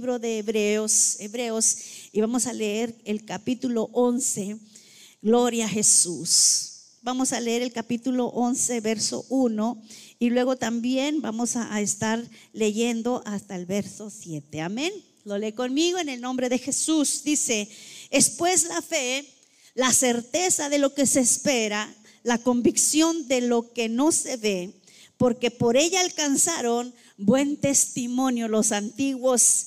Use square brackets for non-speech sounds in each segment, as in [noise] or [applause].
libro de Hebreos, Hebreos, y vamos a leer el capítulo 11, Gloria a Jesús. Vamos a leer el capítulo 11, verso 1, y luego también vamos a, estar leyendo hasta el verso 7. Amén. Lo lee conmigo en el nombre de Jesús. Dice, es pues la fe, la certeza de lo que se espera, la convicción de lo que no se ve, porque por ella alcanzaron buen testimonio los antiguos.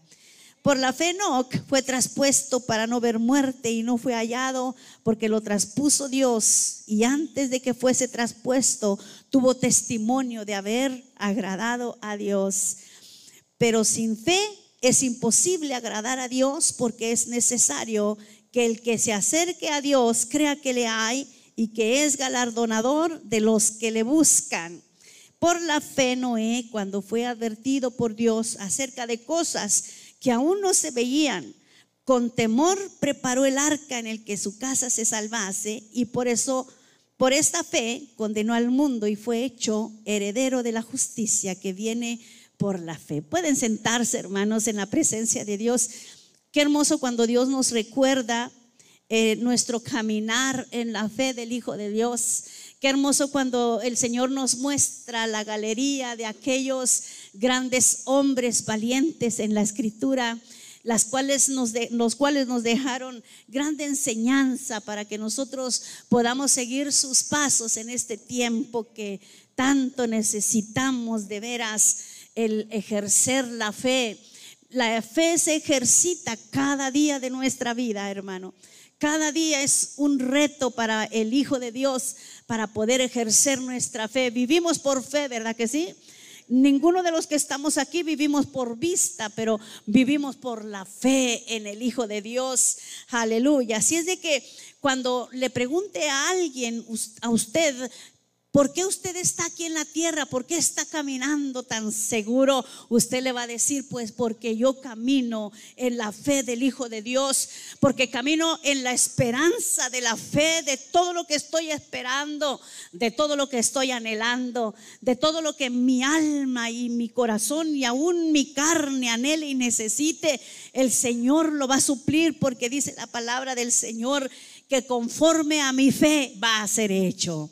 Por la fe Enoch fue traspuesto para no ver muerte y no fue hallado porque lo traspuso Dios y antes de que fuese traspuesto tuvo testimonio de haber agradado a Dios. Pero sin fe es imposible agradar a Dios porque es necesario que el que se acerque a Dios crea que le hay y que es galardonador de los que le buscan. Por la fe Noé, cuando fue advertido por Dios acerca de cosas que aún no se veían, con temor preparó el arca en el que su casa se salvase y por eso, por esta fe, condenó al mundo y fue hecho heredero de la justicia que viene por la fe. Pueden sentarse, hermanos, en la presencia de Dios. Qué hermoso cuando Dios nos recuerda eh, nuestro caminar en la fe del Hijo de Dios. Qué hermoso cuando el Señor nos muestra la galería de aquellos grandes hombres valientes en la escritura, las cuales nos los cuales nos dejaron grande enseñanza para que nosotros podamos seguir sus pasos en este tiempo que tanto necesitamos de veras el ejercer la fe. La fe se ejercita cada día de nuestra vida, hermano. Cada día es un reto para el Hijo de Dios para poder ejercer nuestra fe. Vivimos por fe, ¿verdad que sí? Ninguno de los que estamos aquí vivimos por vista, pero vivimos por la fe en el Hijo de Dios. Aleluya. Así es de que cuando le pregunte a alguien, a usted, ¿Por qué usted está aquí en la tierra? ¿Por qué está caminando tan seguro? Usted le va a decir, pues porque yo camino en la fe del Hijo de Dios, porque camino en la esperanza de la fe, de todo lo que estoy esperando, de todo lo que estoy anhelando, de todo lo que mi alma y mi corazón y aún mi carne anhele y necesite. El Señor lo va a suplir porque dice la palabra del Señor que conforme a mi fe va a ser hecho.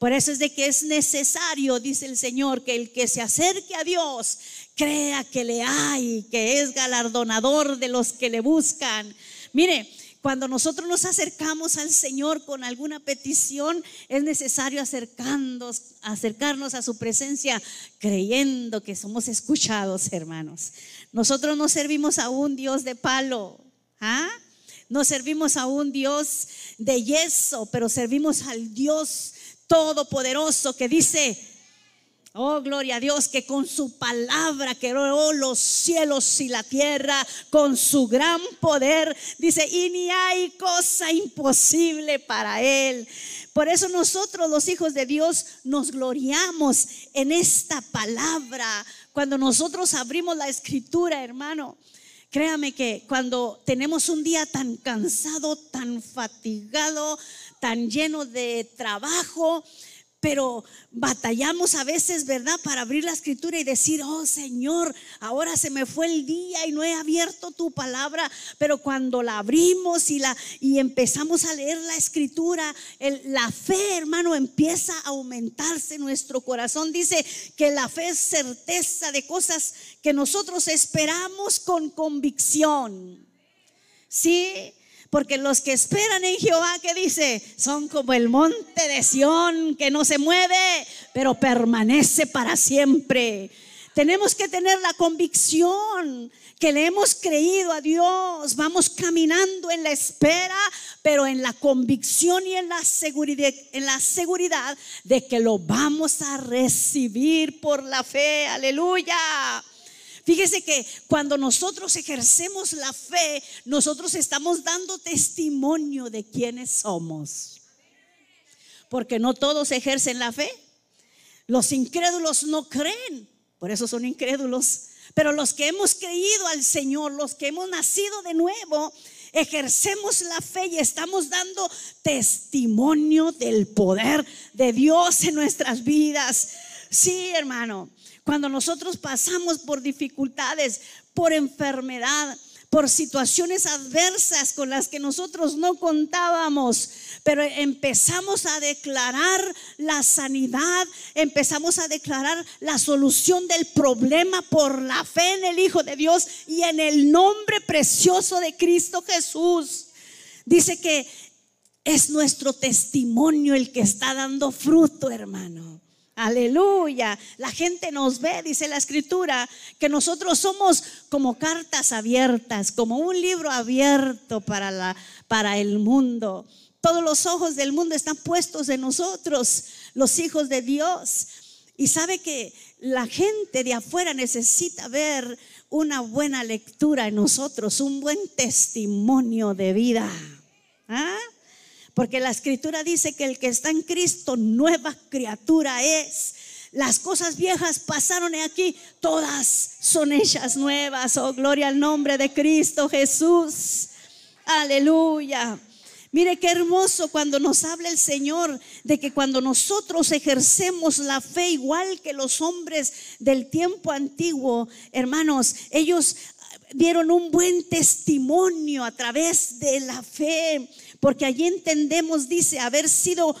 Por eso es de que es necesario, dice el Señor, que el que se acerque a Dios crea que le hay, que es galardonador de los que le buscan. Mire, cuando nosotros nos acercamos al Señor con alguna petición, es necesario acercarnos, acercarnos a su presencia creyendo que somos escuchados, hermanos. Nosotros no servimos a un Dios de palo, ¿ah? No servimos a un Dios de yeso, pero servimos al Dios todopoderoso que dice, Oh, gloria a Dios, que con su palabra creó los cielos y la tierra, con su gran poder, dice, y ni hay cosa imposible para él. Por eso nosotros los hijos de Dios nos gloriamos en esta palabra. Cuando nosotros abrimos la escritura, hermano, créame que cuando tenemos un día tan cansado, tan fatigado, tan lleno de trabajo, pero batallamos a veces, ¿verdad? Para abrir la escritura y decir, oh Señor, ahora se me fue el día y no he abierto tu palabra, pero cuando la abrimos y, la, y empezamos a leer la escritura, la fe, hermano, empieza a aumentarse en nuestro corazón. Dice que la fe es certeza de cosas que nosotros esperamos con convicción. Sí, porque los que esperan en Jehová, que dice? Son como el monte de Sión que no se mueve, pero permanece para siempre. Tenemos que tener la convicción que le hemos creído a Dios. Vamos caminando en la espera, pero en la convicción y en la seguridad, en la seguridad de que lo vamos a recibir por la fe. Aleluya. Fíjese que cuando nosotros ejercemos la fe, nosotros estamos dando testimonio de quiénes somos. Porque no todos ejercen la fe. Los incrédulos no creen, por eso son incrédulos. Pero los que hemos creído al Señor, los que hemos nacido de nuevo, ejercemos la fe y estamos dando testimonio del poder de Dios en nuestras vidas. Sí, hermano, cuando nosotros pasamos por dificultades, por enfermedad, por situaciones adversas con las que nosotros no contábamos, pero empezamos a declarar la sanidad, empezamos a declarar la solución del problema por la fe en el Hijo de Dios y en el nombre precioso de Cristo Jesús. Dice que es nuestro testimonio el que está dando fruto, hermano. Aleluya. La gente nos ve, dice la escritura, que nosotros somos como cartas abiertas, como un libro abierto para, la, para el mundo. Todos los ojos del mundo están puestos en nosotros, los hijos de Dios. Y sabe que la gente de afuera necesita ver una buena lectura en nosotros, un buen testimonio de vida. ¿Ah? Porque la escritura dice que el que está en Cristo, nueva criatura es. Las cosas viejas pasaron aquí, todas son hechas nuevas. Oh, gloria al nombre de Cristo Jesús. Aleluya. Mire qué hermoso cuando nos habla el Señor de que cuando nosotros ejercemos la fe igual que los hombres del tiempo antiguo, hermanos, ellos dieron un buen testimonio a través de la fe porque allí entendemos, dice, haber sido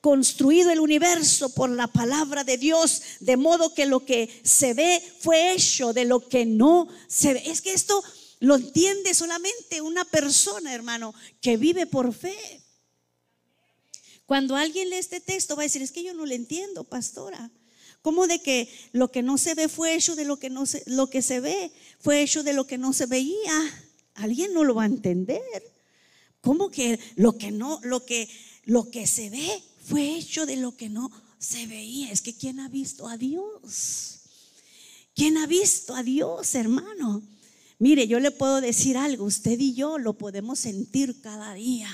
construido el universo por la palabra de Dios, de modo que lo que se ve fue hecho de lo que no se ve. Es que esto lo entiende solamente una persona, hermano, que vive por fe. Cuando alguien lee este texto va a decir, es que yo no le entiendo, pastora. ¿Cómo de que lo que no se ve fue hecho de lo que no se, lo que se ve fue hecho de lo que no se veía? Alguien no lo va a entender. ¿Cómo que lo que no, lo que, lo que se ve fue hecho de lo que no se veía? Es que ¿quién ha visto a Dios? ¿Quién ha visto a Dios, hermano? Mire, yo le puedo decir algo, usted y yo lo podemos sentir cada día.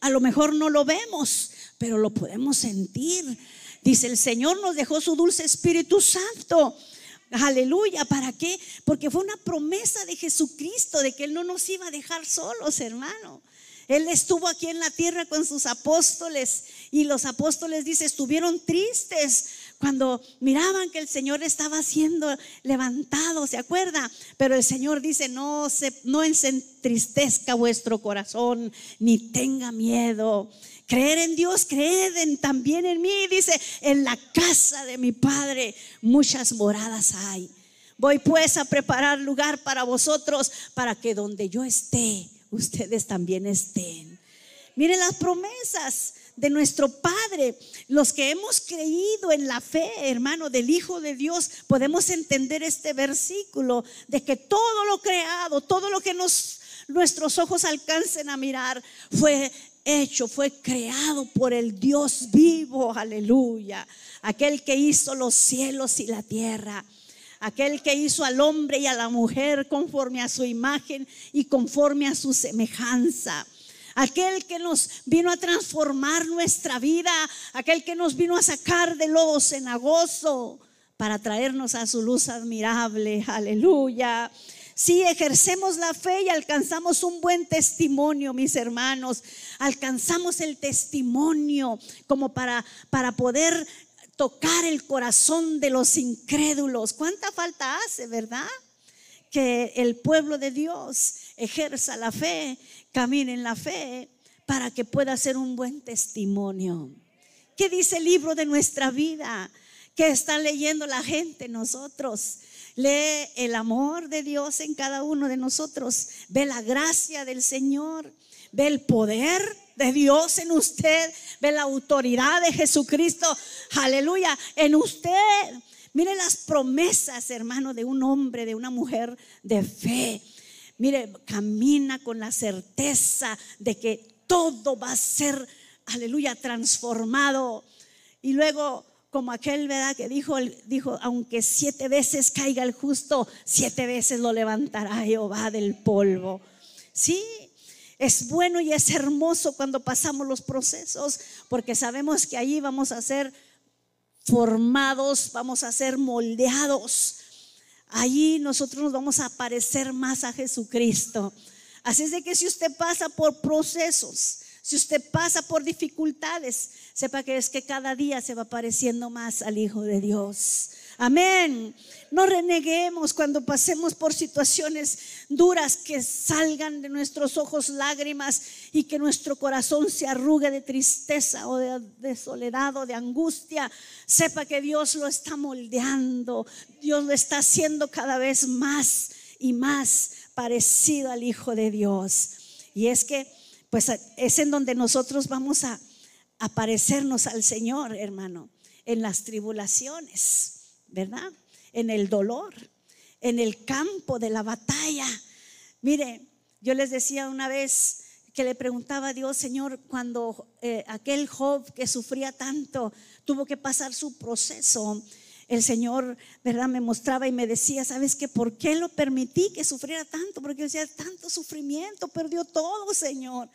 A lo mejor no lo vemos, pero lo podemos sentir. Dice, el Señor nos dejó su dulce Espíritu Santo. Aleluya, ¿para qué? Porque fue una promesa de Jesucristo de que Él no nos iba a dejar solos, hermano. Él estuvo aquí en la tierra con sus apóstoles y los apóstoles, dice, estuvieron tristes cuando miraban que el Señor estaba siendo levantado, ¿se acuerda? Pero el Señor dice, no se, no entristezca vuestro corazón, ni tenga miedo. Creer en Dios, creed también en mí. Dice, en la casa de mi Padre muchas moradas hay. Voy pues a preparar lugar para vosotros, para que donde yo esté, ustedes también estén. Miren las promesas de nuestro Padre. Los que hemos creído en la fe, hermano, del Hijo de Dios, podemos entender este versículo de que todo lo creado, todo lo que nos, nuestros ojos alcancen a mirar, fue hecho, fue creado por el Dios vivo, aleluya. Aquel que hizo los cielos y la tierra aquel que hizo al hombre y a la mujer conforme a su imagen y conforme a su semejanza. Aquel que nos vino a transformar nuestra vida, aquel que nos vino a sacar del lodo cenagoso para traernos a su luz admirable. Aleluya. Si ejercemos la fe y alcanzamos un buen testimonio, mis hermanos, alcanzamos el testimonio como para, para poder tocar el corazón de los incrédulos. ¿Cuánta falta hace, verdad? Que el pueblo de Dios ejerza la fe, camine en la fe, para que pueda ser un buen testimonio. ¿Qué dice el libro de nuestra vida? ¿Qué está leyendo la gente? Nosotros. Lee el amor de Dios en cada uno de nosotros. Ve la gracia del Señor. Ve el poder de Dios en usted, ve la autoridad de Jesucristo, aleluya, en usted. Mire las promesas, hermano, de un hombre, de una mujer de fe. Mire, camina con la certeza de que todo va a ser, aleluya, transformado. Y luego como aquel, ¿verdad? Que dijo, dijo, aunque siete veces caiga el justo, siete veces lo levantará Jehová del polvo. Sí, es bueno y es hermoso cuando pasamos los procesos, porque sabemos que allí vamos a ser formados, vamos a ser moldeados. Allí nosotros nos vamos a parecer más a Jesucristo. Así es de que si usted pasa por procesos, si usted pasa por dificultades, sepa que es que cada día se va pareciendo más al Hijo de Dios. Amén. No reneguemos cuando pasemos por situaciones duras que salgan de nuestros ojos lágrimas y que nuestro corazón se arrugue de tristeza o de, soledad o de angustia. Sepa que Dios lo está moldeando. Dios lo está haciendo cada vez más y más parecido al Hijo de Dios. Y es que pues es en donde nosotros vamos a, aparecernos al Señor, hermano, en las tribulaciones, ¿verdad? En el dolor, en el campo de la batalla. Mire, yo les decía una vez que le preguntaba a Dios, Señor, cuando eh, aquel Job que sufría tanto tuvo que pasar su proceso, el Señor, ¿verdad? Me mostraba y me decía, ¿sabes qué? ¿Por qué lo permití que sufriera tanto? Porque decía, tanto sufrimiento, perdió todo, Señor.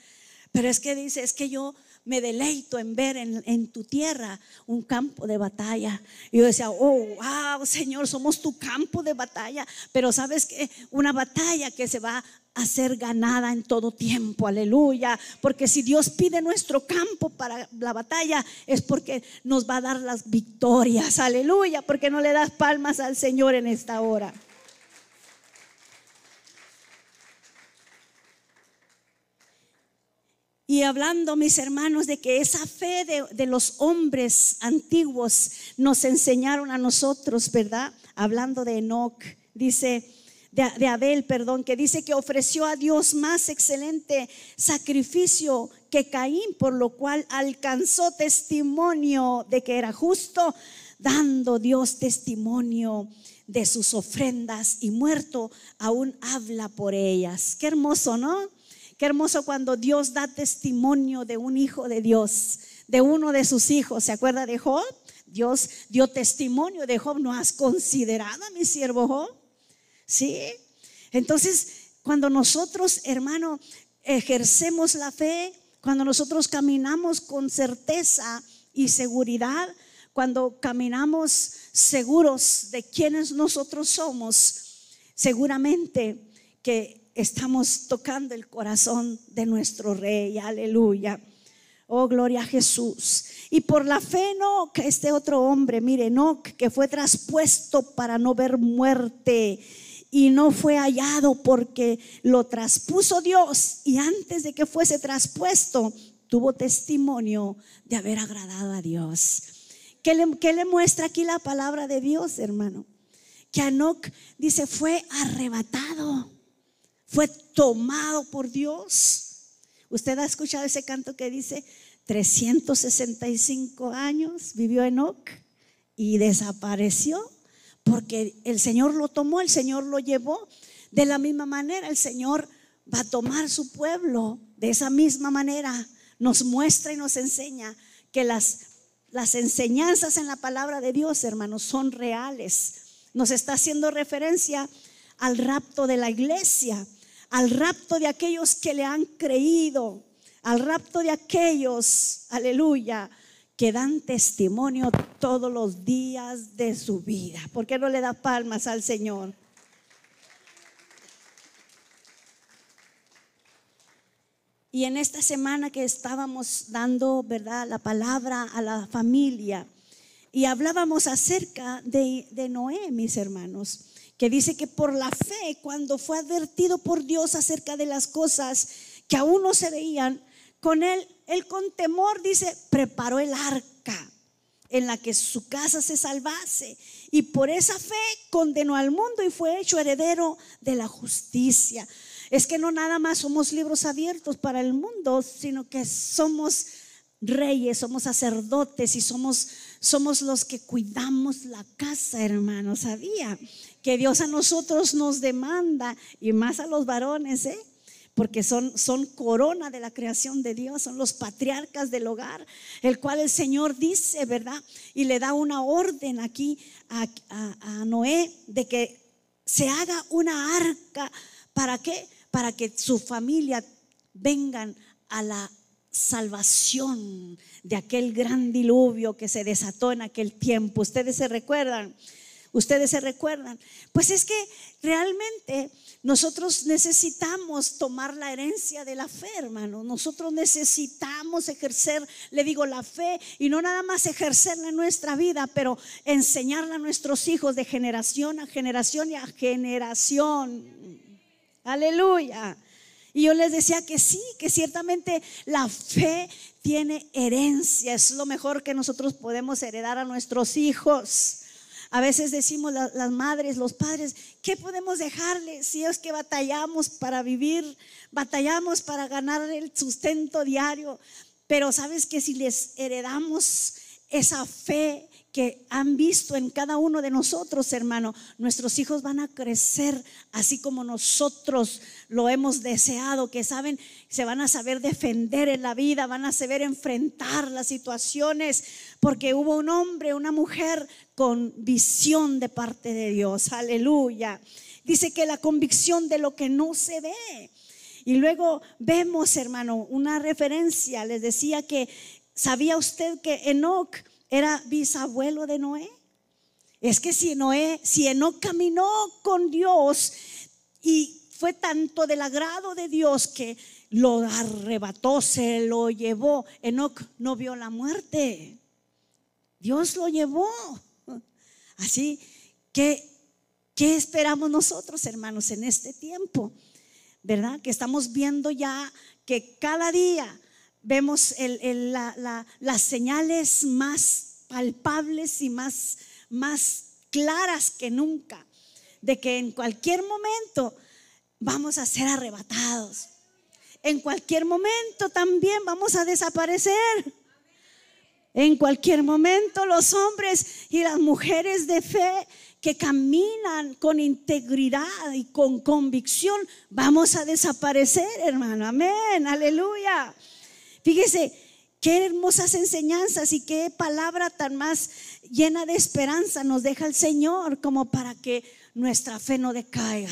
Pero es que dice, es que yo me deleito en ver en, tu tierra un campo de batalla. Y yo decía, oh, wow, Señor, somos tu campo de batalla. Pero sabes que una batalla que se va a ser ganada en todo tiempo, aleluya. Porque si Dios pide nuestro campo para la batalla, es porque nos va a dar las victorias, aleluya. Porque no le das palmas al Señor en esta hora. Y hablando, mis hermanos, de que esa fe de, los hombres antiguos nos enseñaron a nosotros, ¿verdad? Hablando de Enoch, dice, de, de, Abel, perdón, que dice que ofreció a Dios más excelente sacrificio que Caín, por lo cual alcanzó testimonio de que era justo, dando Dios testimonio de sus ofrendas y muerto aún habla por ellas. Qué hermoso, ¿no? Qué hermoso cuando Dios da testimonio de un hijo de Dios, de uno de sus hijos. ¿Se acuerda de Job? Dios dio testimonio de Job. ¿No has considerado a mi siervo Job? Sí. Entonces, cuando nosotros, hermano, ejercemos la fe, cuando nosotros caminamos con certeza y seguridad, cuando caminamos seguros de quienes nosotros somos, seguramente que estamos tocando el corazón de nuestro rey. Aleluya. Oh, gloria a Jesús. Y por la fe, no, que este otro hombre, mire, no, que fue traspuesto para no ver muerte y no fue hallado porque lo traspuso Dios y antes de que fuese traspuesto tuvo testimonio de haber agradado a Dios. ¿Qué le, le muestra aquí la palabra de Dios, hermano? Que Anoc dice fue arrebatado fue tomado por Dios. Usted ha escuchado ese canto que dice 365 años vivió Enoch y desapareció porque el Señor lo tomó, el Señor lo llevó. De la misma manera, el Señor va a tomar su pueblo de esa misma manera. Nos muestra y nos enseña que las, las enseñanzas en la palabra de Dios, hermanos, son reales. Nos está haciendo referencia al rapto de la iglesia al rapto de aquellos que le han creído, al rapto de aquellos, aleluya, que dan testimonio todos los días de su vida. ¿Por qué no le da palmas al Señor? Y en esta semana que estábamos dando, ¿verdad?, la palabra a la familia y hablábamos acerca de, de Noé, mis hermanos que dice que por la fe, cuando fue advertido por Dios acerca de las cosas que aún no se veían, con él, él con temor dice, preparó el arca en la que su casa se salvase. Y por esa fe condenó al mundo y fue hecho heredero de la justicia. Es que no nada más somos libros abiertos para el mundo, sino que somos reyes, somos sacerdotes y somos, somos los que cuidamos la casa, hermano. ¿Sabía? Que Dios a nosotros nos demanda, y más a los varones, ¿eh? porque son, son corona de la creación de Dios, son los patriarcas del hogar, el cual el Señor dice, ¿verdad? Y le da una orden aquí a, a Noé de que se haga una arca. ¿Para qué? Para que su familia vengan a la salvación de aquel gran diluvio que se desató en aquel tiempo. Ustedes se recuerdan, ustedes se recuerdan. Pues es que realmente nosotros necesitamos tomar la herencia de la fe, hermano. Nosotros necesitamos ejercer, le digo, la fe y no nada más ejercerla en nuestra vida, pero enseñarla a nuestros hijos de generación a generación y a generación. Aleluya. Y yo les decía que sí, que ciertamente la fe tiene herencia, es lo mejor que nosotros podemos heredar a nuestros hijos. A veces decimos las madres, los padres, ¿qué podemos dejarles si es que batallamos para vivir, batallamos para ganar el sustento diario? Pero sabes que si les heredamos esa fe, que han visto en cada uno de nosotros, hermano. Nuestros hijos van a crecer así como nosotros lo hemos deseado, que saben, se van a saber defender en la vida, van a saber enfrentar las situaciones, porque hubo un hombre, una mujer con visión de parte de Dios. Aleluya. Dice que la convicción de lo que no se ve. Y luego vemos, hermano, una referencia. Les decía que, ¿sabía usted que Enoch era bisabuelo de Noé. Es que si Noé, si Enoch caminó con Dios y fue tanto del agrado de Dios que lo arrebató, se lo llevó. Enoch no vio la muerte. Dios lo llevó. Así que, ¿qué esperamos nosotros, hermanos, en este tiempo? ¿Verdad? Que estamos viendo ya que cada día vemos las señales más palpables y más, más claras que nunca de que en cualquier momento vamos a ser arrebatados. En cualquier momento también vamos a desaparecer. En cualquier momento los hombres y las mujeres de fe que caminan con integridad y con convicción, vamos a desaparecer, hermano. Amén, aleluya. Fíjese, qué hermosas enseñanzas y qué palabra tan más llena de esperanza nos deja el Señor como para que nuestra fe no decaiga.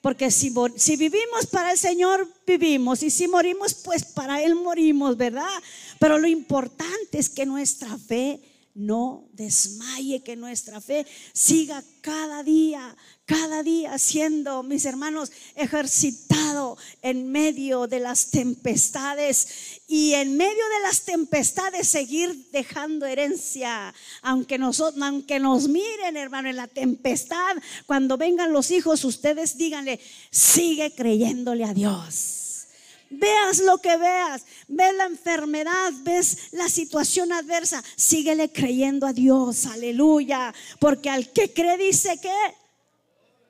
Porque si, si, vivimos para el Señor, vivimos. Y si morimos, pues para Él morimos, ¿verdad? Pero lo importante es que nuestra fe no desmaye, que nuestra fe siga cada día, cada día siendo, mis hermanos, ejercitado en medio de las tempestades y en medio de las tempestades seguir dejando herencia, aunque nos, aunque nos miren, hermano, en la tempestad, cuando vengan los hijos, ustedes díganle, sigue creyéndole a Dios. Veas lo que veas, ves la enfermedad, ves la situación adversa, síguele creyendo a Dios, aleluya, porque al que cree dice que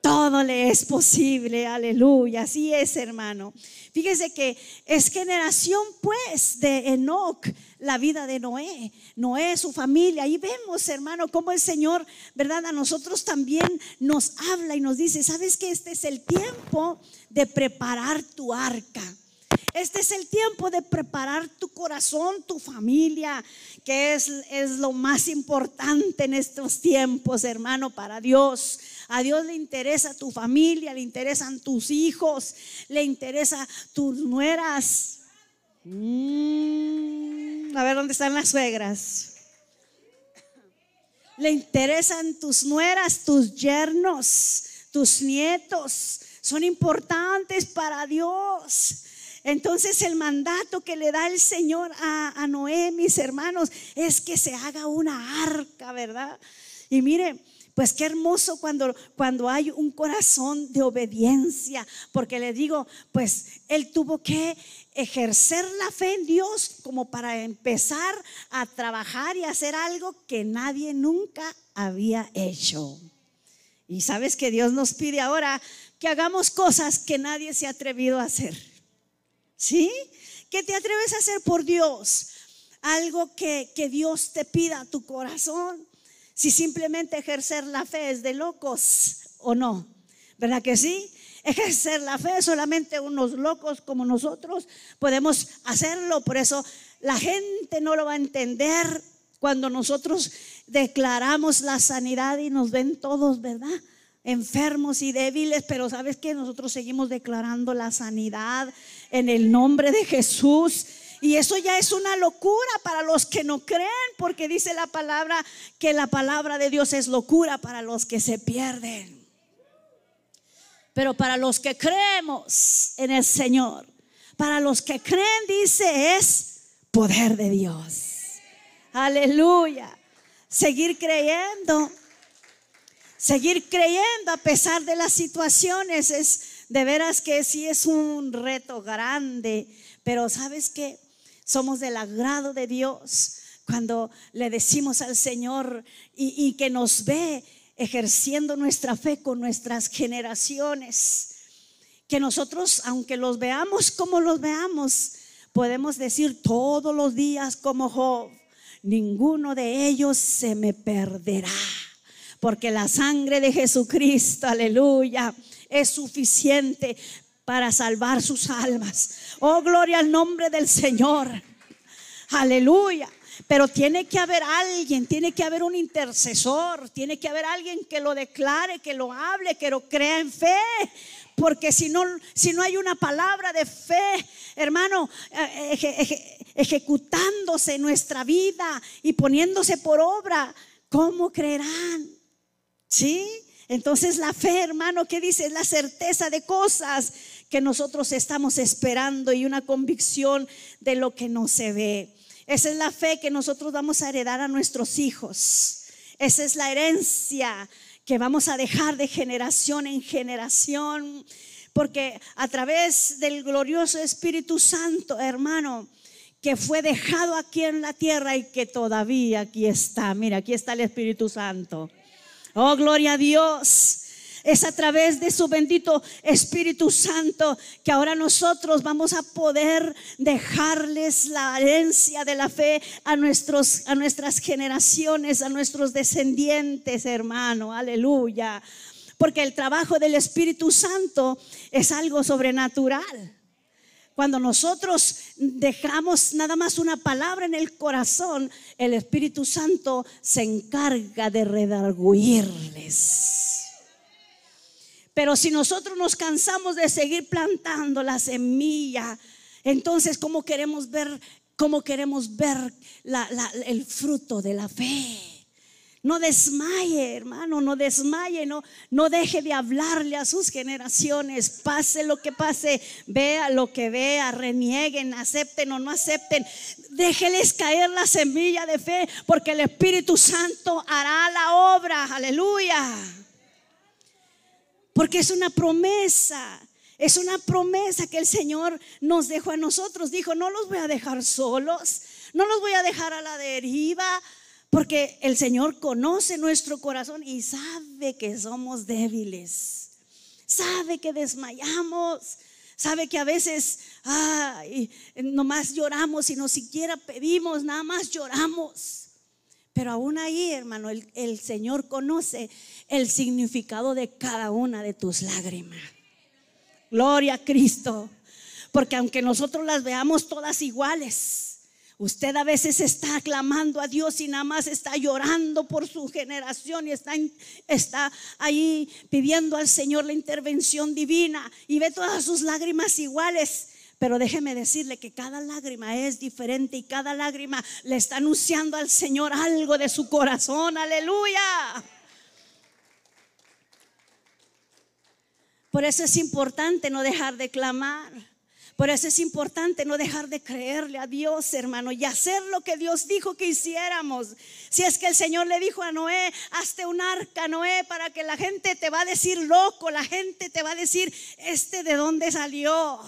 todo le es posible, aleluya, así es hermano. Fíjese que es generación pues de Enoch, la vida de Noé, Noé, su familia. Ahí vemos, hermano, cómo el Señor, ¿verdad? A nosotros también nos habla y nos dice, ¿sabes que este es el tiempo de preparar tu arca? Este es el tiempo de preparar tu corazón, tu familia, que es, es lo más importante en estos tiempos, hermano, para Dios. A Dios le interesa tu familia, le interesan tus hijos, le interesa tus nueras. Mm, a ver dónde están las suegras. Le interesan tus nueras, tus yernos, tus nietos. Son importantes para Dios. Entonces el mandato que le da el Señor a, Noé, mis hermanos, es que se haga una arca, ¿verdad? Y mire, pues qué hermoso cuando, cuando hay un corazón de obediencia, porque le digo, pues él tuvo que ejercer la fe en Dios como para empezar a trabajar y hacer algo que nadie nunca había hecho. Y sabes que Dios nos pide ahora que hagamos cosas que nadie se ha atrevido a hacer. ¿Sí? ¿Qué te atreves a hacer por Dios? Algo que, que Dios te pida a tu corazón. Si simplemente ejercer la fe es de locos o no. ¿Verdad que sí? ejercer la fe, solamente unos locos como nosotros podemos hacerlo. Por eso la gente no lo va a entender cuando nosotros declaramos la sanidad y nos ven todos, ¿verdad? Enfermos y débiles, pero sabes que nosotros seguimos declarando la sanidad en el nombre de Jesús. Y eso ya es una locura para los que no creen, porque dice la palabra que la palabra de Dios es locura para los que se pierden. Pero para los que creemos en el Señor, para los que creen, dice, es poder de Dios. Aleluya. Seguir creyendo, seguir creyendo a pesar de las situaciones es de veras que sí es un reto grande, pero sabes que somos del agrado de Dios cuando le decimos al Señor y, y que nos ve ejerciendo nuestra fe con nuestras generaciones. Que nosotros, aunque los veamos como los veamos, podemos decir todos los días como Job, ninguno de ellos se me perderá. Porque la sangre de Jesucristo, aleluya, es suficiente para salvar sus almas. Oh, gloria al nombre del Señor. Aleluya. Pero tiene que haber alguien, tiene que haber un intercesor, tiene que haber alguien que lo declare, que lo hable, que lo crea en fe. Porque si no, si no hay una palabra de fe, hermano, eh, ejecutándose en nuestra vida y poniéndose por obra, ¿cómo creerán? ¿Sí? Entonces la fe, hermano, ¿qué dice? Es la certeza de cosas que nosotros estamos esperando y una convicción de lo que no se ve. Esa es la fe que nosotros vamos a heredar a nuestros hijos. Esa es la herencia que vamos a dejar de generación en generación. Porque a través del glorioso Espíritu Santo, hermano, que fue dejado aquí en la tierra y que todavía aquí está. Mira, aquí está el Espíritu Santo. Oh, gloria a Dios. Es a través de su bendito Espíritu Santo que ahora nosotros vamos a poder dejarles la herencia de la fe a, nuestros, a nuestras generaciones, a nuestros descendientes, hermano. Aleluya. Porque el trabajo del Espíritu Santo es algo sobrenatural. Cuando nosotros dejamos nada más una palabra en el corazón, el Espíritu Santo se encarga de redarguirles. Pero si nosotros nos cansamos de seguir plantando la semilla, entonces ¿cómo queremos ver, cómo queremos ver el fruto de la fe? No desmaye, hermano, no desmaye, no, no deje de hablarle a sus generaciones, pase lo que pase, vea lo que vea, renieguen, acepten o no acepten, déjeles caer la semilla de fe, porque el Espíritu Santo hará la obra, aleluya. Porque es una promesa. Es una promesa que el Señor nos dejó a nosotros. Dijo, no los voy a dejar solos, no los voy a dejar a la deriva, porque el Señor conoce nuestro corazón y sabe que somos débiles. Sabe que desmayamos. Sabe que a veces ay, nomás lloramos y no siquiera pedimos, nada más lloramos. Pero aún ahí, hermano, el, Señor conoce el significado de cada una de tus lágrimas. Gloria a Cristo. Porque aunque nosotros las veamos todas iguales, Usted a veces está clamando a Dios y nada más está llorando por su generación y está, está, ahí pidiendo al Señor la intervención divina y ve todas sus lágrimas iguales. Pero déjeme decirle que cada lágrima es diferente y cada lágrima le está anunciando al Señor algo de su corazón. Aleluya. Por eso es importante no dejar de clamar. Por eso es importante no dejar de creerle a Dios, hermano, y hacer lo que Dios dijo que hiciéramos. Si es que el Señor le dijo a Noé, hazte un arca, Noé, para que la gente te va a decir loco, la gente te va a decir, este de dónde salió.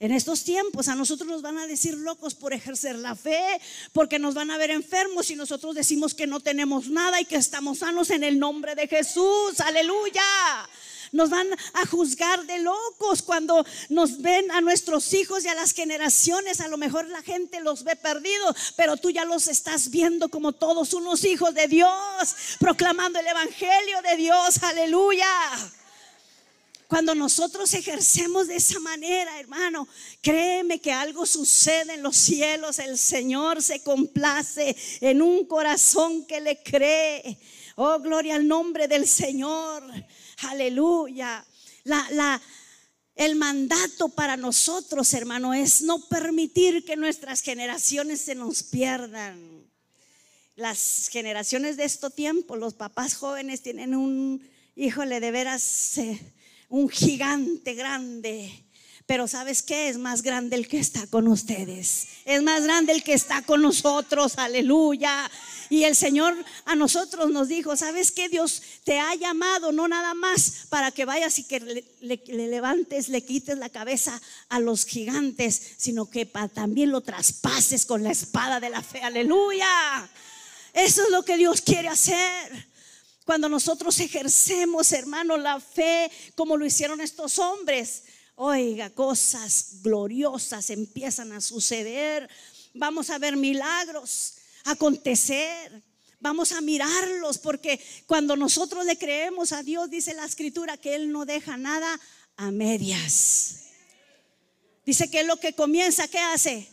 En estos tiempos a nosotros nos van a decir locos por ejercer la fe, porque nos van a ver enfermos y nosotros decimos que no tenemos nada y que estamos sanos en el nombre de Jesús. Aleluya. Nos van a juzgar de locos cuando nos ven a nuestros hijos y a las generaciones. A lo mejor la gente los ve perdidos, pero tú ya los estás viendo como todos unos hijos de Dios, proclamando el Evangelio de Dios. Aleluya. Cuando nosotros ejercemos de esa manera, hermano, créeme que algo sucede en los cielos. El Señor se complace en un corazón que le cree. Oh, gloria al nombre del Señor. Aleluya. La, la, el mandato para nosotros, hermano, es no permitir que nuestras generaciones se nos pierdan. Las generaciones de este tiempo, los papás jóvenes tienen un, híjole, de veras, un gigante grande. Pero ¿sabes qué? Es más grande el que está con ustedes. Es más grande el que está con nosotros. Aleluya. Y el Señor a nosotros nos dijo, ¿sabes qué? Dios te ha llamado no nada más para que vayas y que le, levantes, le quites la cabeza a los gigantes, sino que también lo traspases con la espada de la fe. Aleluya. Eso es lo que Dios quiere hacer. Cuando nosotros ejercemos, hermano, la fe como lo hicieron estos hombres, oiga, cosas gloriosas empiezan a suceder. Vamos a ver milagros acontecer. Vamos a mirarlos porque cuando nosotros le creemos a Dios, dice la escritura que Él no deja nada a medias. Dice que lo que comienza, ¿qué hace?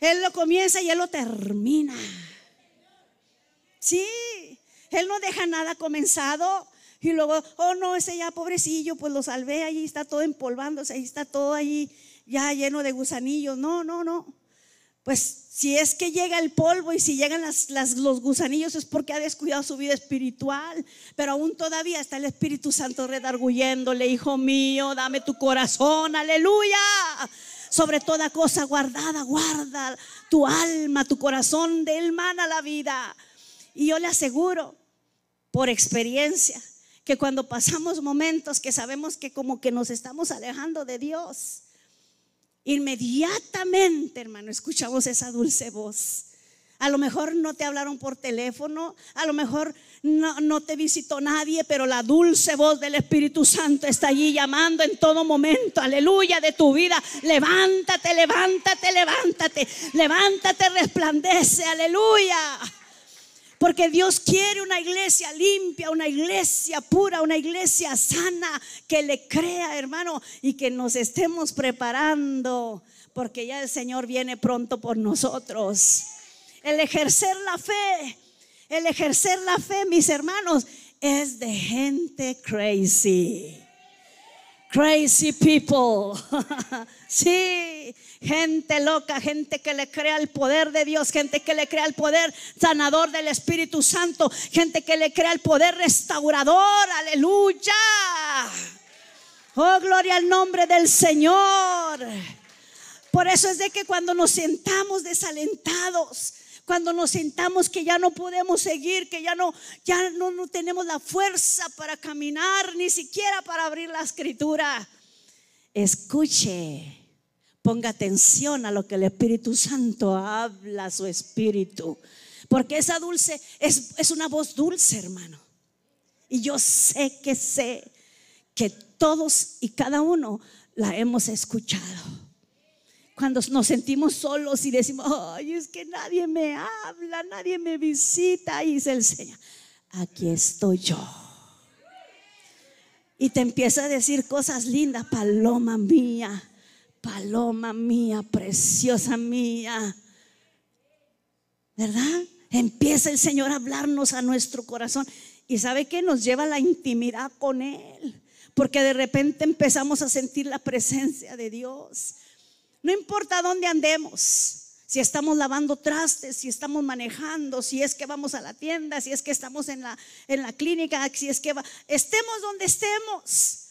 Él lo comienza y Él lo termina. Sí, Él no deja nada comenzado. Y luego, oh no, ese ya pobrecillo, pues lo salvé, ahí está todo empolvándose, ahí está todo ahí ya lleno de gusanillos. No, no, no pues si es que llega el polvo y si llegan los gusanillos es porque ha descuidado su vida espiritual. Pero aún todavía está el Espíritu Santo redarguyéndole, hijo mío, dame tu corazón, aleluya. Sobre toda cosa guardada, guarda tu alma, tu corazón, de él mana la vida. Y yo le aseguro, por experiencia, que cuando pasamos momentos que sabemos que como que nos estamos alejando de Dios, Inmediatamente, hermano, escuchamos esa dulce voz. A lo mejor no te hablaron por teléfono, a lo mejor no, no, te visitó nadie, pero la dulce voz del Espíritu Santo está allí llamando en todo momento, aleluya, de tu vida. Levántate, levántate, levántate, levántate, resplandece, aleluya. Porque Dios quiere una iglesia limpia, una iglesia pura, una iglesia sana, que le crea, hermano, y que nos estemos preparando, porque ya el Señor viene pronto por nosotros. El ejercer la fe, el ejercer la fe, mis hermanos, es de gente crazy. Crazy people. [laughs] sí, gente loca, gente que le crea el poder de Dios, gente que le crea el poder sanador del Espíritu Santo, gente que le crea el poder restaurador. Aleluya. Oh, gloria al nombre del Señor. Por eso es de que cuando nos sentamos desalentados, cuando nos sentamos que ya no podemos seguir, que ya no, ya no, tenemos la fuerza para caminar, ni siquiera para abrir la escritura. Escuche, ponga atención a lo que el Espíritu Santo habla a su espíritu. Porque esa dulce es, es una voz dulce, hermano. Y yo sé que sé que todos y cada uno la hemos escuchado cuando nos sentimos solos y decimos, ay, es que nadie me habla, nadie me visita, y dice el Señor, aquí estoy yo. Y te empieza a decir cosas lindas, paloma mía, paloma mía, preciosa mía. ¿Verdad? Empieza el Señor a hablarnos a nuestro corazón. Y sabe que nos lleva a la intimidad con Él. Porque de repente empezamos a sentir la presencia de Dios. No importa dónde andemos, si estamos lavando trastes, si estamos manejando, si es que vamos a la tienda, si es que estamos en la, en la clínica, si es que estemos donde estemos.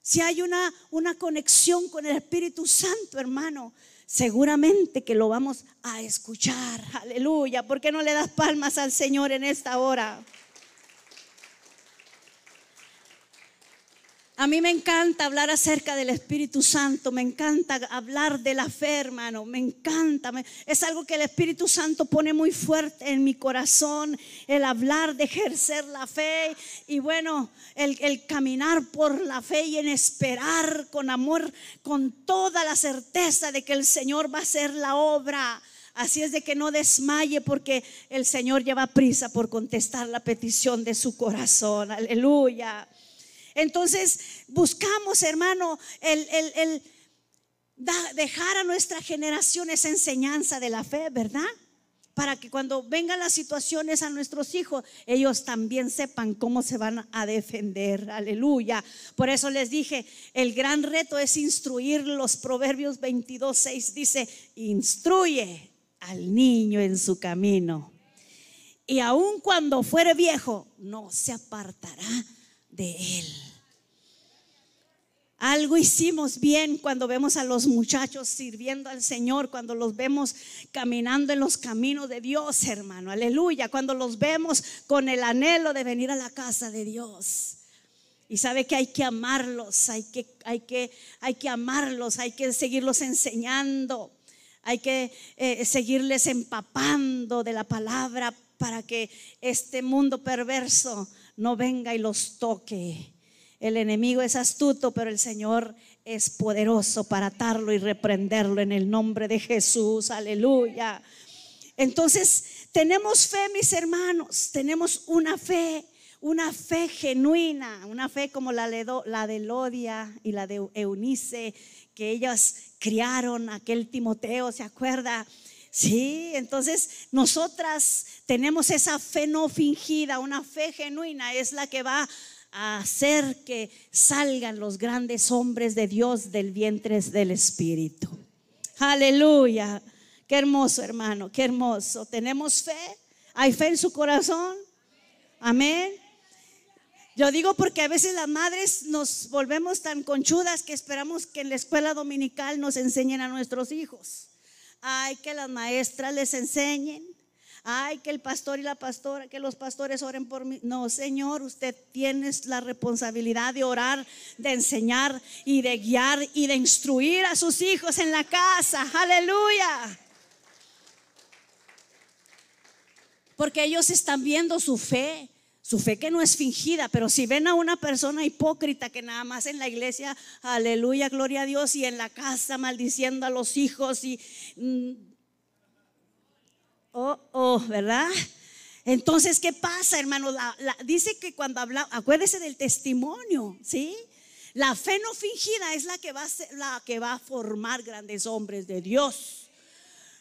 Si hay una, una conexión con el Espíritu Santo, hermano, seguramente que lo vamos a escuchar. Aleluya. ¿Por qué no le das palmas al Señor en esta hora? A mí me encanta hablar acerca del Espíritu Santo, me encanta hablar de la fe, hermano, me encanta. es algo que el Espíritu Santo pone muy fuerte en mi corazón, el hablar de ejercer la fe y bueno, el, el caminar por la fe y en esperar con amor, con toda la certeza de que el Señor va a hacer la obra. Así es de que no desmaye porque el Señor lleva prisa por contestar la petición de su corazón. Aleluya. Entonces buscamos, hermano, el, el dejar a nuestra generación esa enseñanza de la fe, ¿verdad? Para que cuando vengan las situaciones a nuestros hijos, ellos también sepan cómo se van a defender. Aleluya. Por eso les dije, el gran reto es instruir los Proverbios 22, 6 dice, instruye al niño en su camino. Y aun cuando fuere viejo, no se apartará de él. Algo hicimos bien cuando vemos a los muchachos sirviendo al Señor, cuando los vemos caminando en los caminos de Dios, hermano. Aleluya. Cuando los vemos con el anhelo de venir a la casa de Dios. Y sabe que hay que amarlos, hay que, hay que, hay que amarlos, hay que seguirlos enseñando, hay que eh, seguirles empapando de la palabra para que este mundo perverso no venga y los toque. El enemigo es astuto, pero el Señor es poderoso para atarlo y reprenderlo en el nombre de Jesús. Aleluya. Entonces, tenemos fe, mis hermanos, tenemos una fe, una fe genuina, una fe como la, de Lodia y la de Eunice, que ellas criaron aquel Timoteo, ¿se acuerda? Sí, entonces nosotras tenemos esa fe no fingida, una fe genuina, es la que va a hacer que salgan los grandes hombres de Dios del vientre del Espíritu. Aleluya. Qué hermoso, hermano, qué hermoso. ¿Tenemos fe? ¿Hay fe en su corazón? Amén. Yo digo porque a veces las madres nos volvemos tan conchudas que esperamos que en la escuela dominical nos enseñen a nuestros hijos. Hay que las maestras les enseñen ay, que el pastor y la pastora, que los pastores oren por mí. No, Señor, usted tiene la responsabilidad de orar, de enseñar y de guiar y de instruir a sus hijos en la casa. Aleluya. Porque ellos están viendo su fe. Su fe que no es fingida, pero si ven a una persona hipócrita que nada más en la iglesia, aleluya, gloria a Dios, y en la casa maldiciendo a los hijos y mm, Oh, oh, ¿verdad? Entonces, ¿qué pasa, hermano? dice que cuando habla, acuérdese del testimonio, ¿sí? La fe no fingida es la que va a ser, la que va a formar grandes hombres de Dios.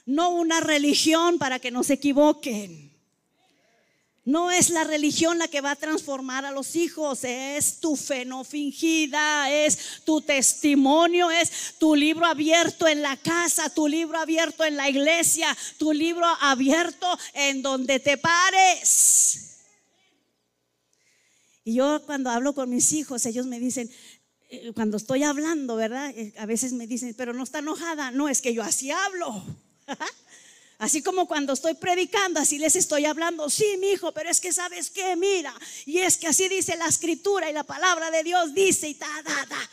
No una religión para que no se equivoquen. No es la religión la que va a transformar a los hijos, es tu fe no fingida, es tu testimonio, es tu libro abierto en la casa, tu libro abierto en la iglesia, tu libro abierto en donde te pares. Y yo cuando hablo con mis hijos, ellos me dicen, eh, cuando estoy hablando, ¿verdad? Eh, a veces me dicen, pero no está enojada. No, es que yo así hablo. [laughs] Así como cuando estoy predicando, así les estoy hablando. Sí, mi hijo, pero es que sabes que, mira, y es que así dice la escritura y la palabra de Dios dice y ta, ta, ta.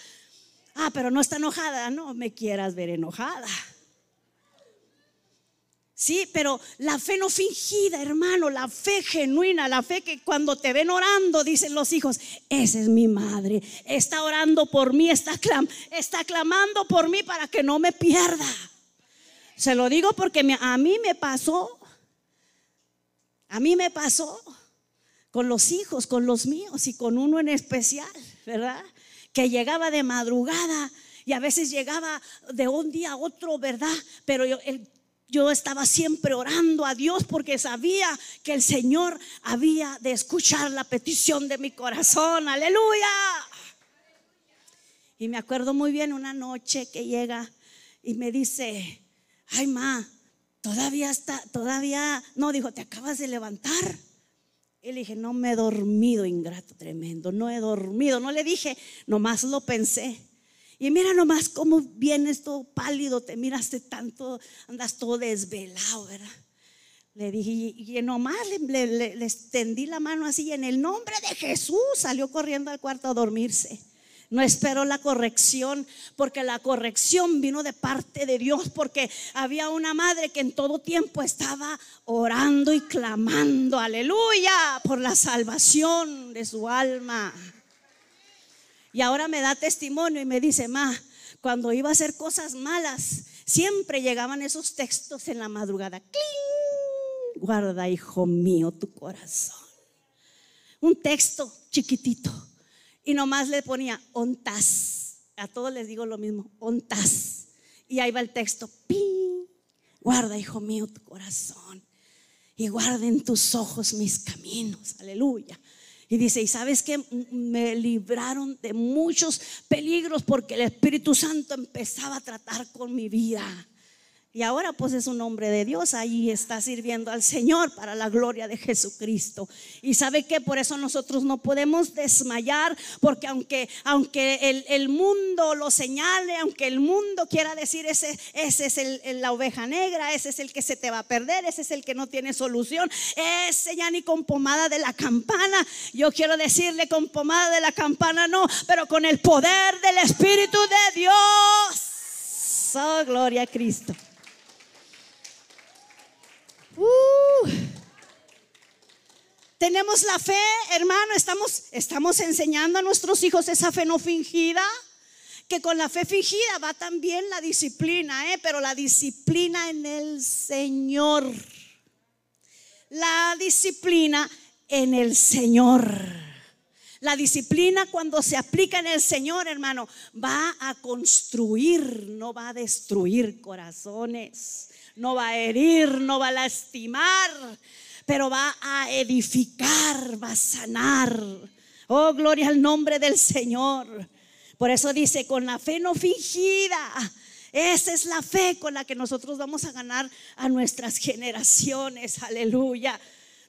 Ah, pero no está enojada, no me quieras ver enojada. Sí, pero la fe no fingida, hermano, la fe genuina, la fe que cuando te ven orando, dicen los hijos, esa es mi madre, está orando por mí, está, está clamando por mí para que no me pierda. Se lo digo porque a mí me pasó. A mí me pasó con los hijos, con los míos y con uno en especial, ¿verdad? Que llegaba de madrugada y a veces llegaba de un día a otro, ¿verdad? Pero yo, estaba siempre orando a Dios porque sabía que el Señor había de escuchar la petición de mi corazón. Aleluya. Y me acuerdo muy bien una noche que llega y me dice, ay, ma, todavía está, todavía, no, dijo, te acabas de levantar. Y le dije, no me he dormido, ingrato tremendo, no he dormido. No le dije, nomás lo pensé. Y mira nomás cómo vienes todo pálido, te miraste tanto, andas todo desvelado, ¿verdad? Le dije, y, nomás le, le, extendí la mano así, y en el nombre de Jesús salió corriendo al cuarto a dormirse. No esperó la corrección, porque la corrección vino de parte de Dios, porque había una madre que en todo tiempo estaba orando y clamando, aleluya, por la salvación de su alma. Y ahora me da testimonio y me dice, ma, cuando iba a hacer cosas malas, siempre llegaban esos textos en la madrugada. Guarda, hijo mío, tu corazón. Un texto chiquitito y nomás le ponía ontas. A todos les digo lo mismo, ontas. Y ahí va el texto, pi, guarda, hijo mío, tu corazón y guarda en tus ojos mis caminos. Aleluya. Y dice, y sabes que me libraron de muchos peligros porque el Espíritu Santo empezaba a tratar con mi vida. Y ahora pues es un hombre de Dios, ahí está sirviendo al Señor para la gloria de Jesucristo. Y sabe que por eso nosotros no podemos desmayar, porque aunque, aunque el, mundo lo señale, aunque el mundo quiera decir ese, ese es el, la oveja negra, ese es el que se te va a perder, ese es el que no tiene solución, ese ya ni con pomada de la campana. Yo quiero decirle con pomada de la campana no, pero con el poder del Espíritu de Dios. Oh, gloria a Cristo. Uh. tenemos la fe, hermano, estamos, estamos enseñando a nuestros hijos esa fe no fingida, que con la fe fingida va también la disciplina, ¿eh? pero la disciplina en el Señor. La disciplina en el Señor. La disciplina cuando se aplica en el Señor, hermano, va a construir, no va a destruir corazones no va a herir, no va a lastimar, pero va a edificar, va a sanar. Oh, gloria al nombre del Señor. Por eso dice, con la fe no fingida. Esa es la fe con la que nosotros vamos a ganar a nuestras generaciones. Aleluya.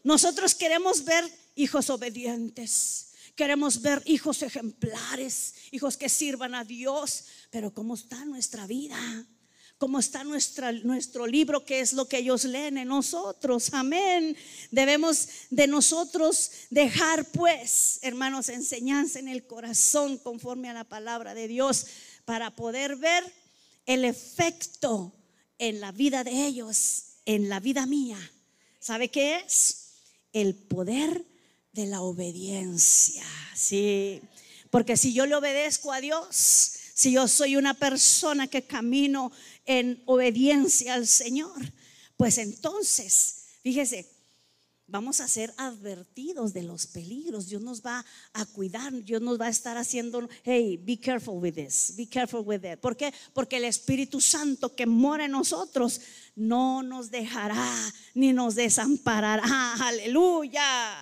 Nosotros queremos ver hijos obedientes. Queremos ver hijos ejemplares, hijos que sirvan a Dios. Pero ¿cómo está nuestra vida? Cómo está nuestra, nuestro libro, que es lo que ellos leen en nosotros. Amén. Debemos de nosotros dejar, pues, hermanos, enseñanza en el corazón conforme a la palabra de Dios para poder ver el efecto en la vida de ellos, en la vida mía. ¿Sabe qué es? El poder de la obediencia. Sí. Porque si yo le obedezco a Dios, si yo soy una persona que camino en obediencia al Señor, pues entonces, fíjese, vamos a ser advertidos de los peligros. Dios nos va a cuidar, Dios nos va a estar haciendo, hey, be careful with this, be careful with that. ¿Por qué? Porque el Espíritu Santo que mora en nosotros no nos dejará ni nos desamparará. Aleluya.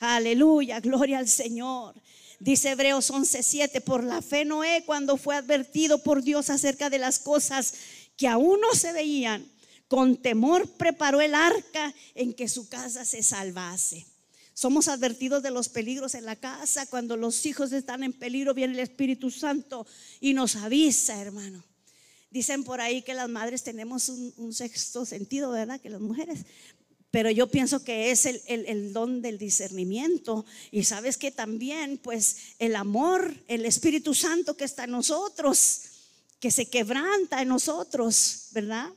Aleluya, gloria al Señor. Dice Hebreos 11:7, por la fe Noé cuando fue advertido por Dios acerca de las cosas que aún no se veían, con temor preparó el arca en que su casa se salvase. Somos advertidos de los peligros en la casa. Cuando los hijos están en peligro, viene el Espíritu Santo y nos avisa, hermano. Dicen por ahí que las madres tenemos un, un, sexto sentido, ¿verdad? Que las mujeres pero yo pienso que es el, don del discernimiento. Y sabes que también, pues, el amor, el Espíritu Santo que está en nosotros, que se quebranta en nosotros, ¿verdad?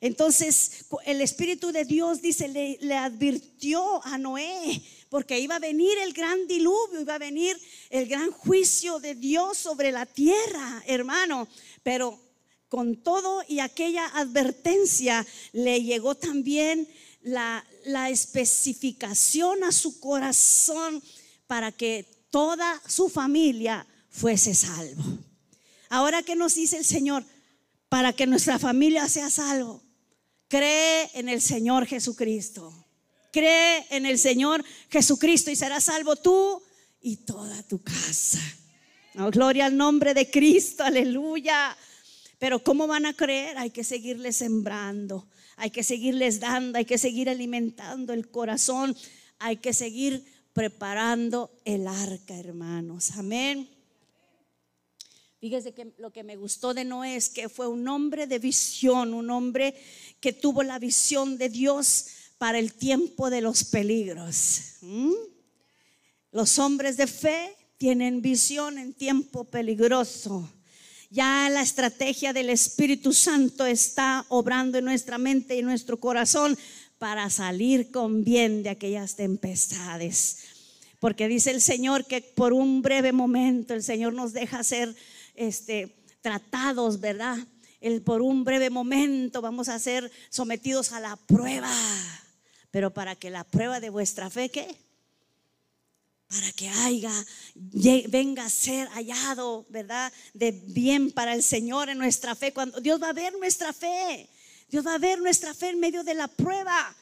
Entonces, el Espíritu de Dios, dice, le, le advirtió a Noé, porque iba a venir el gran diluvio, iba a venir el gran juicio de Dios sobre la tierra, hermano. Pero con todo y aquella advertencia le llegó también la, especificación a su corazón para que toda su familia fuese salvo. Ahora que nos dice el Señor, para que nuestra familia sea salvo, cree en el Señor Jesucristo. Cree en el Señor Jesucristo y serás salvo tú y toda tu casa. gloria al nombre de Cristo, aleluya. Pero ¿cómo van a creer? Hay que seguirle sembrando hay que seguirles dando, hay que seguir alimentando el corazón, hay que seguir preparando el arca, hermanos. Amén. Fíjese que lo que me gustó de Noé es que fue un hombre de visión, un hombre que tuvo la visión de Dios para el tiempo de los peligros. ¿Mm? Los hombres de fe tienen visión en tiempo peligroso. Ya la estrategia del Espíritu Santo está obrando en nuestra mente y en nuestro corazón para salir con bien de aquellas tempestades. Porque dice el Señor que por un breve momento el Señor nos deja ser este, tratados, ¿verdad? El, por un breve momento vamos a ser sometidos a la prueba. Pero para que la prueba de vuestra fe, ¿qué? Para que haya, venga a ser hallado, ¿verdad? De bien para el Señor en nuestra fe. Cuando Dios va a ver nuestra fe, Dios va a ver nuestra fe en medio de la prueba.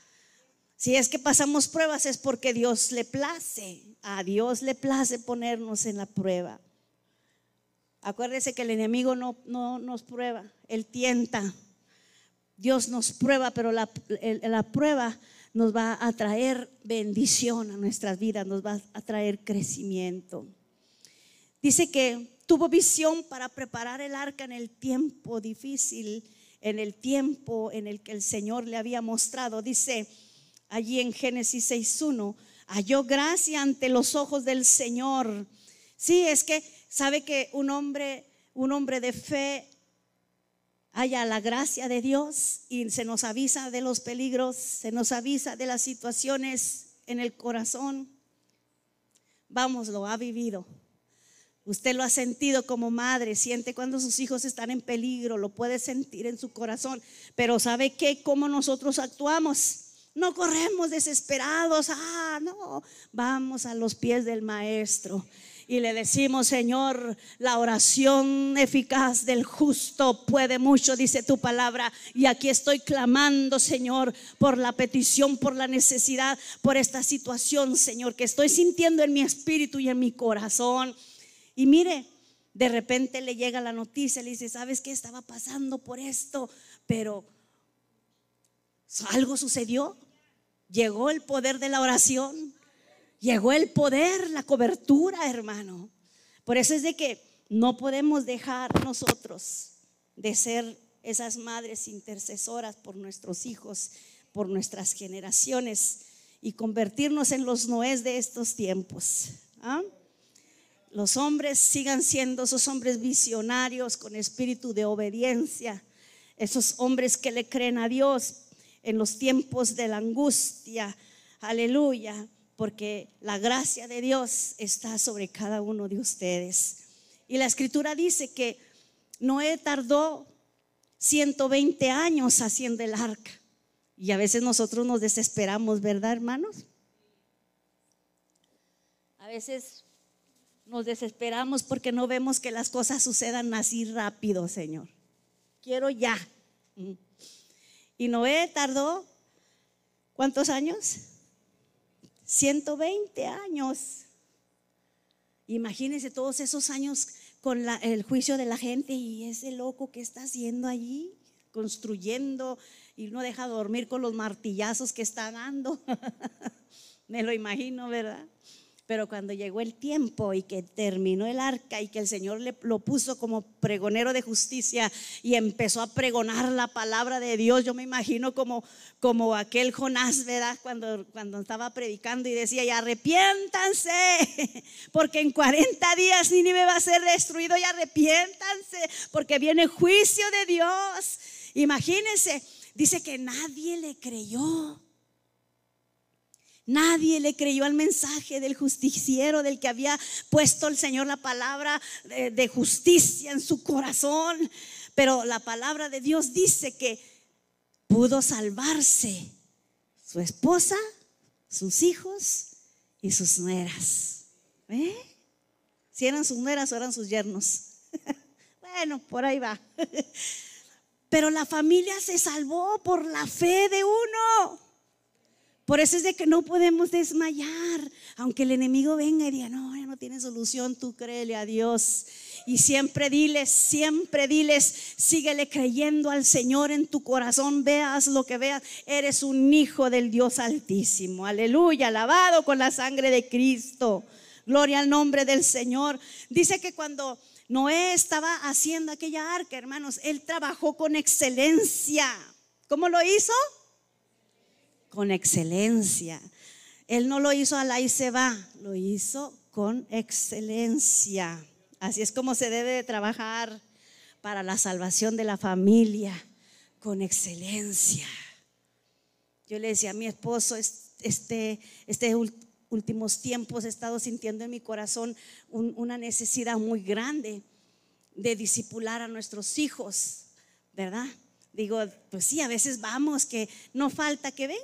Si es que pasamos pruebas es porque Dios le place, a Dios le place ponernos en la prueba. Acuérdese que el enemigo no, no nos prueba, él tienta. Dios nos prueba, pero la, la prueba nos va a traer bendición a nuestras vidas, nos va a traer crecimiento. Dice que tuvo visión para preparar el arca en el tiempo difícil, en el tiempo en el que el Señor le había mostrado. Dice allí en Génesis 6.1, halló gracia ante los ojos del Señor. Sí, es que sabe que un hombre, un hombre de fe haya la gracia de Dios y se nos avisa de los peligros, se nos avisa de las situaciones en el corazón. Vamos, lo ha vivido. Usted lo ha sentido como madre, siente cuando sus hijos están en peligro, lo puede sentir en su corazón, pero ¿sabe qué? ¿Cómo nosotros actuamos? No corremos desesperados, ah, no, vamos a los pies del maestro y le decimos, Señor, la oración eficaz del justo puede mucho, dice tu palabra. Y aquí estoy clamando, Señor, por la petición, por la necesidad, por esta situación, Señor, que estoy sintiendo en mi espíritu y en mi corazón. Y mire, de repente le llega la noticia, le dice, ¿sabes qué estaba pasando por esto? Pero algo sucedió. Llegó el poder de la oración. Llegó el poder, la cobertura, hermano. Por eso es de que no podemos dejar nosotros de ser esas madres intercesoras por nuestros hijos, por nuestras generaciones y convertirnos en los noés de estos tiempos. ¿ah? Los hombres sigan siendo esos hombres visionarios con espíritu de obediencia, esos hombres que le creen a Dios en los tiempos de la angustia. Aleluya porque la gracia de Dios está sobre cada uno de ustedes. Y la escritura dice que Noé tardó 120 años haciendo el arca. Y a veces nosotros nos desesperamos, ¿verdad, hermanos? A veces nos desesperamos porque no vemos que las cosas sucedan así rápido, Señor. Quiero ya. Y Noé tardó, ¿cuántos años? 120 años. Imagínense todos esos años con el juicio de la gente y ese loco que está haciendo allí, construyendo y no deja dormir con los martillazos que está dando. [laughs] Me lo imagino, ¿verdad? Pero cuando llegó el tiempo y que terminó el arca y que el Señor le, lo puso como pregonero de justicia y empezó a pregonar la palabra de Dios, yo me imagino como, como aquel Jonás, ¿verdad? Cuando, cuando estaba predicando y decía, y arrepiéntanse, [laughs] porque en 40 días Nínive va a ser destruido y arrepiéntanse, porque viene juicio de Dios. Imagínense, dice que nadie le creyó. Nadie le creyó al mensaje del justiciero, del que había puesto el Señor la palabra de, justicia en su corazón. Pero la palabra de Dios dice que pudo salvarse su esposa, sus hijos y sus nueras. ¿Eh? Si eran sus nueras o eran sus yernos. [laughs] bueno, por ahí va. [laughs] Pero la familia se salvó por la fe de uno. Por eso es de que no podemos desmayar. Aunque el enemigo venga y diga, no, ya no tiene solución, tú créele a Dios. Y siempre diles, siempre diles, síguele creyendo al Señor en tu corazón, veas lo que veas, eres un hijo del Dios altísimo. Aleluya, lavado con la sangre de Cristo. Gloria al nombre del Señor. Dice que cuando Noé estaba haciendo aquella arca, hermanos, él trabajó con excelencia. ¿Cómo lo hizo? Con excelencia. Él no lo hizo a la y se va, lo hizo con excelencia. Así es como se debe de trabajar para la salvación de la familia, con excelencia. Yo le decía a mi esposo, este, este últimos tiempos he estado sintiendo en mi corazón una necesidad muy grande de disipular a nuestros hijos, ¿verdad? Digo, pues sí, a veces vamos, que no falta que venga,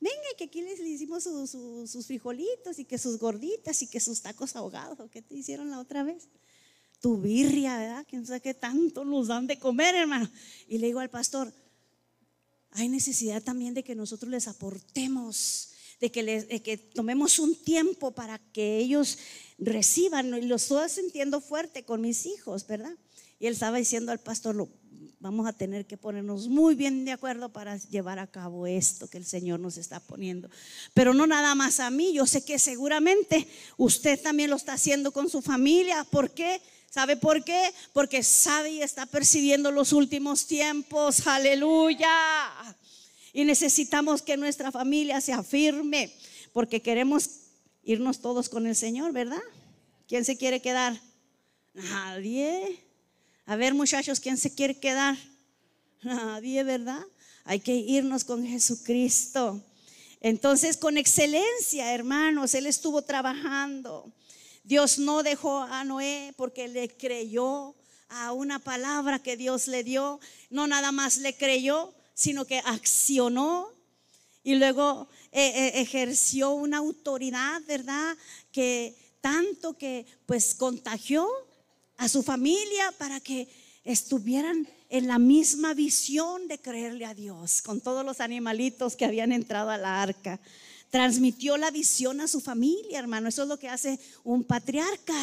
venga, que aquí les, hicimos sus frijolitos y que sus gorditas y que sus tacos ahogados. ¿Qué te hicieron la otra vez? Tu birria, ¿verdad? Quién sabe qué tanto nos dan de comer, hermano. Y le digo al pastor, hay necesidad también de que nosotros les aportemos, de que, les, que tomemos un tiempo para que ellos reciban. Y lo estoy sintiendo fuerte con mis hijos, ¿verdad? Y él estaba diciendo al pastor, vamos a tener que ponernos muy bien de acuerdo para llevar a cabo esto que el Señor nos está poniendo. Pero no nada más a mí, yo sé que seguramente usted también lo está haciendo con su familia. ¿Por qué? ¿Sabe por qué? Porque sabe y está percibiendo los últimos tiempos. Aleluya. Y necesitamos que nuestra familia se afirme, porque queremos irnos todos con el Señor, ¿verdad? ¿Quién se quiere quedar? Nadie. A ver, muchachos, ¿quién se quiere quedar? [laughs] Nadie, ¿verdad? Hay que irnos con Jesucristo. Entonces, con excelencia, hermanos, Él estuvo trabajando. Dios no dejó a Noé porque le creyó a una palabra que Dios le dio. No nada más le creyó, sino que accionó y luego eh, eh, ejerció una autoridad, ¿verdad? Que tanto que pues contagió a su familia para que estuvieran en la misma visión de creerle a Dios, con todos los animalitos que habían entrado a la arca. Transmitió la visión a su familia, hermano. Eso es lo que hace un patriarca.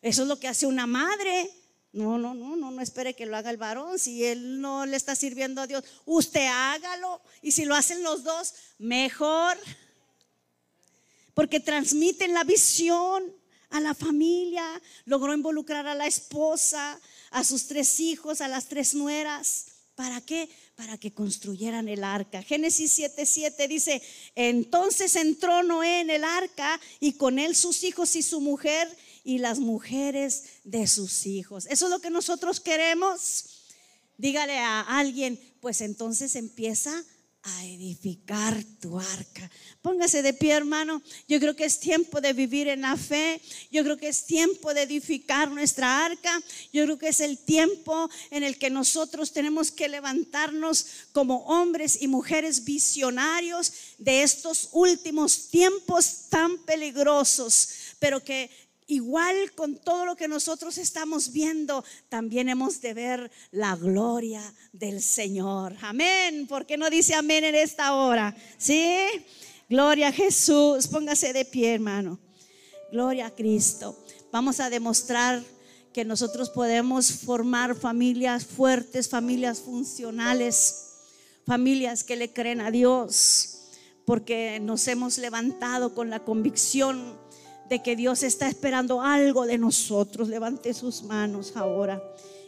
Eso es lo que hace una madre. No, no, no, no, no espere que lo haga el varón. Si él no le está sirviendo a Dios, usted hágalo. Y si lo hacen los dos, mejor. Porque transmiten la visión a la familia, logró involucrar a la esposa, a sus tres hijos, a las tres nueras. ¿Para qué? Para que construyeran el arca. Génesis 7:7 dice, entonces entró Noé en el arca y con él sus hijos y su mujer y las mujeres de sus hijos. Eso es lo que nosotros queremos. Dígale a alguien, pues entonces empieza a edificar tu arca. Póngase de pie, hermano. Yo creo que es tiempo de vivir en la fe. Yo creo que es tiempo de edificar nuestra arca. Yo creo que es el tiempo en el que nosotros tenemos que levantarnos como hombres y mujeres visionarios de estos últimos tiempos tan peligrosos, pero que igual con todo lo que nosotros estamos viendo, también hemos de ver la gloria del Señor. Amén. ¿Por qué no dice amén en esta hora? ¿Sí? Gloria a Jesús. Póngase de pie, hermano. Gloria a Cristo. Vamos a demostrar que nosotros podemos formar familias fuertes, familias funcionales, familias que le creen a Dios, porque nos hemos levantado con la convicción de que Dios está esperando algo de nosotros. Levante sus manos ahora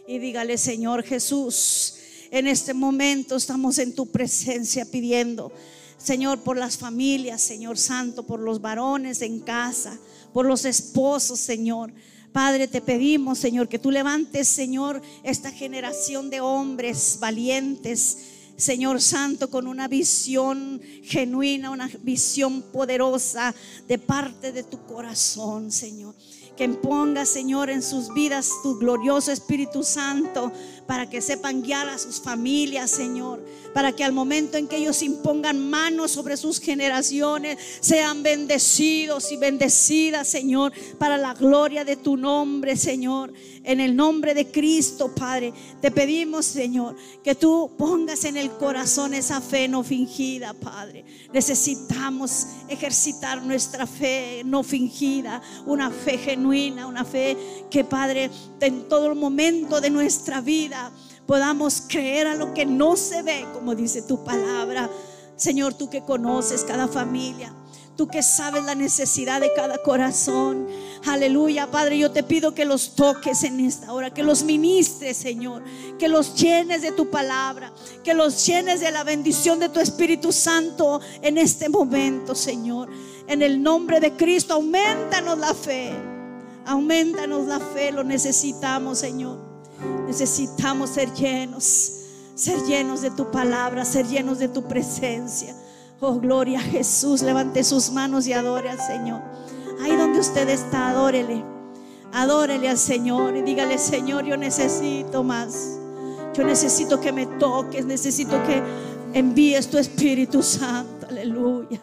y dígale, Señor Jesús, en este momento estamos en tu presencia pidiendo, Señor, por las familias, Señor Santo, por los varones en casa, por los esposos, Señor. Padre, te pedimos, Señor, que tú levantes, Señor, esta generación de hombres valientes, Señor Santo, con una visión genuina, una visión poderosa de parte de tu corazón, Señor. Que ponga, Señor, en sus vidas tu glorioso Espíritu Santo para que sepan guiar a sus familias, Señor. Para que al momento en que ellos impongan manos sobre sus generaciones, sean bendecidos y bendecidas, Señor, para la gloria de tu nombre, Señor. En el nombre de Cristo, Padre, te pedimos, Señor, que tú pongas en el corazón esa fe no fingida, Padre. Necesitamos ejercitar nuestra fe no fingida, una fe una fe que, Padre, en todo momento de nuestra vida podamos creer a lo que no se ve, como dice tu palabra. Señor, tú que conoces cada familia, tú que sabes la necesidad de cada corazón. Aleluya, Padre, yo te pido que los toques en esta hora, que los ministres, Señor, que los llenes de tu palabra, que los llenes de la bendición de tu Espíritu Santo en este momento, Señor. En el nombre de Cristo, aumentanos la fe. Aumentanos la fe, lo necesitamos, Señor. Necesitamos ser llenos, ser llenos de tu palabra, ser llenos de tu presencia. Oh, gloria a Jesús. Levante sus manos y adore al Señor. Ahí donde usted está, adórele. Adórele al Señor y dígale, Señor, yo necesito más. Yo necesito que me toques, necesito que envíes tu Espíritu Santo. Aleluya.